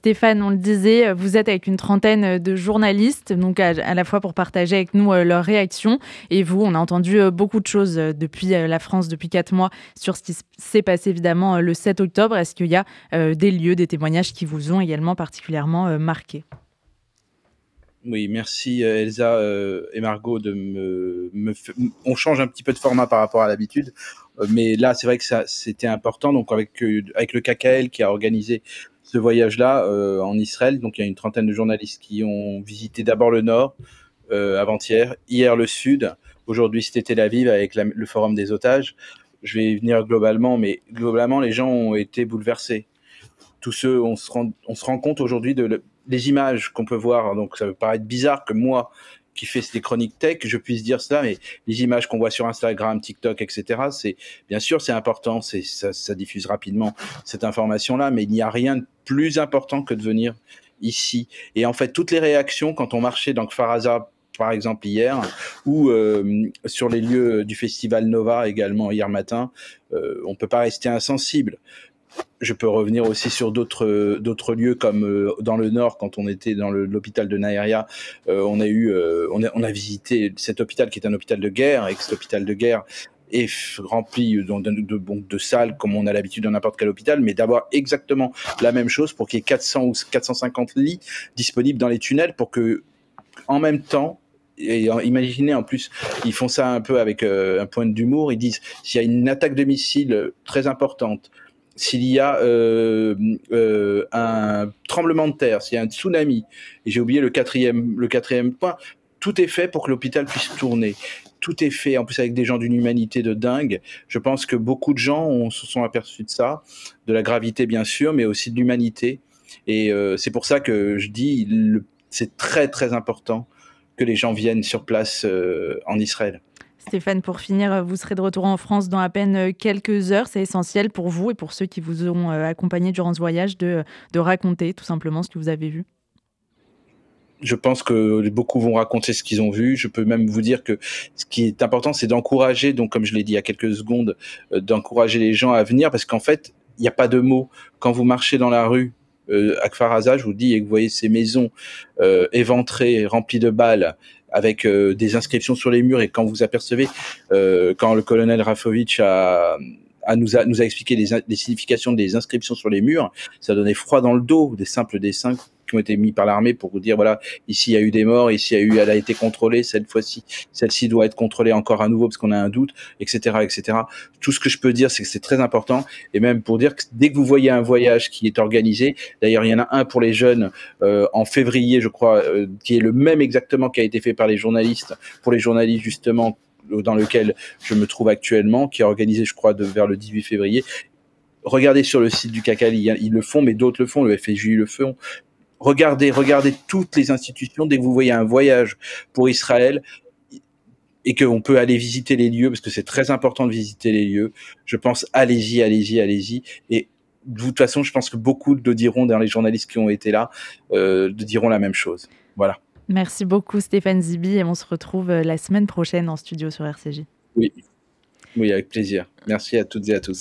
Stéphane, on le disait, vous êtes avec une trentaine de journalistes, donc à, la fois pour partager avec nous euh, leurs réactions. Et vous, on a entendu euh, beaucoup de choses euh, depuis la France, depuis quatre mois, sur ce qui s'est passé évidemment le 7 octobre. Est-ce qu'il y a des lieux, des témoignages qui vous ont également particulièrement marqué oui, merci Elsa et Margot de me, On change un petit peu de format par rapport à l'habitude, mais là c'est vrai que c'était important. Donc avec avec le KKL qui a organisé ce voyage-là euh, en Israël. Donc il y a une trentaine de journalistes qui ont visité d'abord le nord euh, avant-hier, hier le sud, aujourd'hui c'était Tel Aviv avec le forum des otages. Je vais venir globalement, mais globalement les gens ont été bouleversés. Tous ceux, on se rend, on se rend compte aujourd'hui de les images qu'on peut voir. Donc ça peut paraître bizarre que moi, qui fait des chroniques tech, je puisse dire cela, mais les images qu'on voit sur Instagram, TikTok, etc., c'est bien sûr c'est important, c'est ça, ça, diffuse rapidement cette information-là, mais il n'y a rien de plus important que de venir ici. Et en fait, toutes les réactions quand on marchait dans Faraza par exemple hier, ou euh, sur les lieux du festival Nova également hier matin, euh, on peut pas rester insensible je peux revenir aussi sur d'autres d'autres lieux comme euh, dans le nord quand on était dans l'hôpital de Naeria euh, on a eu euh, on, a, visité cet hôpital qui est un hôpital de guerre et cet hôpital de guerre est rempli de salles comme on a l'habitude dans n'importe quel hôpital, mais d'avoir exactement la même chose pour qu'il y ait 400 ou 450 lits disponibles dans les tunnels pour que, en même temps, et imaginez en plus, ils font ça un peu avec un point d'humour, ils disent s'il y a une attaque de missile très importante, s'il y a euh, euh, un tremblement de terre, s'il y a un tsunami, et j'ai oublié le quatrième, le quatrième point, tout est fait pour que l'hôpital puisse tourner. Tout est fait, en plus avec des gens d'une humanité de dingue. Je pense que beaucoup de gens se sont aperçus de ça, de la gravité bien sûr, mais aussi de l'humanité. Et euh, c'est pour ça que je dis, c'est très très important que les gens viennent sur place en Israël. Stéphane, pour finir, vous serez de retour en France dans à peine euh, quelques heures. C'est essentiel pour vous et pour ceux qui vous ont euh, accompagné durant ce voyage de, raconter tout simplement ce que vous avez vu. Je pense que beaucoup vont raconter ce qu'ils ont vu. Je peux même vous dire que ce qui est important, c'est d'encourager, donc comme je l'ai dit il y a quelques secondes, euh, d'encourager les gens à venir parce qu'en fait, il n'y a pas de mots. Quand vous marchez dans la rue, à Kfaraza, je vous dis, et que vous voyez ces maisons éventrées, remplies de balles, avec euh, des inscriptions sur les murs et quand vous apercevez euh, quand le colonel Rafovitch a, a nous a nous a expliqué les, les, significations des inscriptions sur les murs, ça donnait froid dans le dos, des simples dessins qui ont été mis par l'armée pour vous dire voilà ici il y a eu des morts, ici a eu elle a été contrôlée cette fois-ci, celle-ci doit être contrôlée encore à nouveau parce qu'on a un doute, etc., etc. Tout ce que je peux dire c'est que c'est très important et même pour dire que dès que vous voyez un voyage qui est organisé, d'ailleurs il y en a un pour les jeunes euh, en février je crois euh, qui est le même exactement qui a été fait par les journalistes pour les journalistes justement dans lequel je me trouve actuellement, qui est organisé, je crois, de, vers le 18 février. Regardez sur le site du CACAL, ils, le font, mais d'autres le font, le FSJ le font. Regardez, regardez toutes les institutions. Dès que vous voyez un voyage pour Israël, et qu'on peut aller visiter les lieux, parce que c'est très important de visiter les lieux, je pense, allez-y, allez-y, allez-y. Et de toute façon, je pense que beaucoup de diront, dans les journalistes qui ont été là, euh, diront la même chose. Voilà. Merci beaucoup Stéphane Zibi et on se retrouve euh, la semaine prochaine en studio sur RCJ. Oui, oui avec plaisir. Merci à toutes et à tous.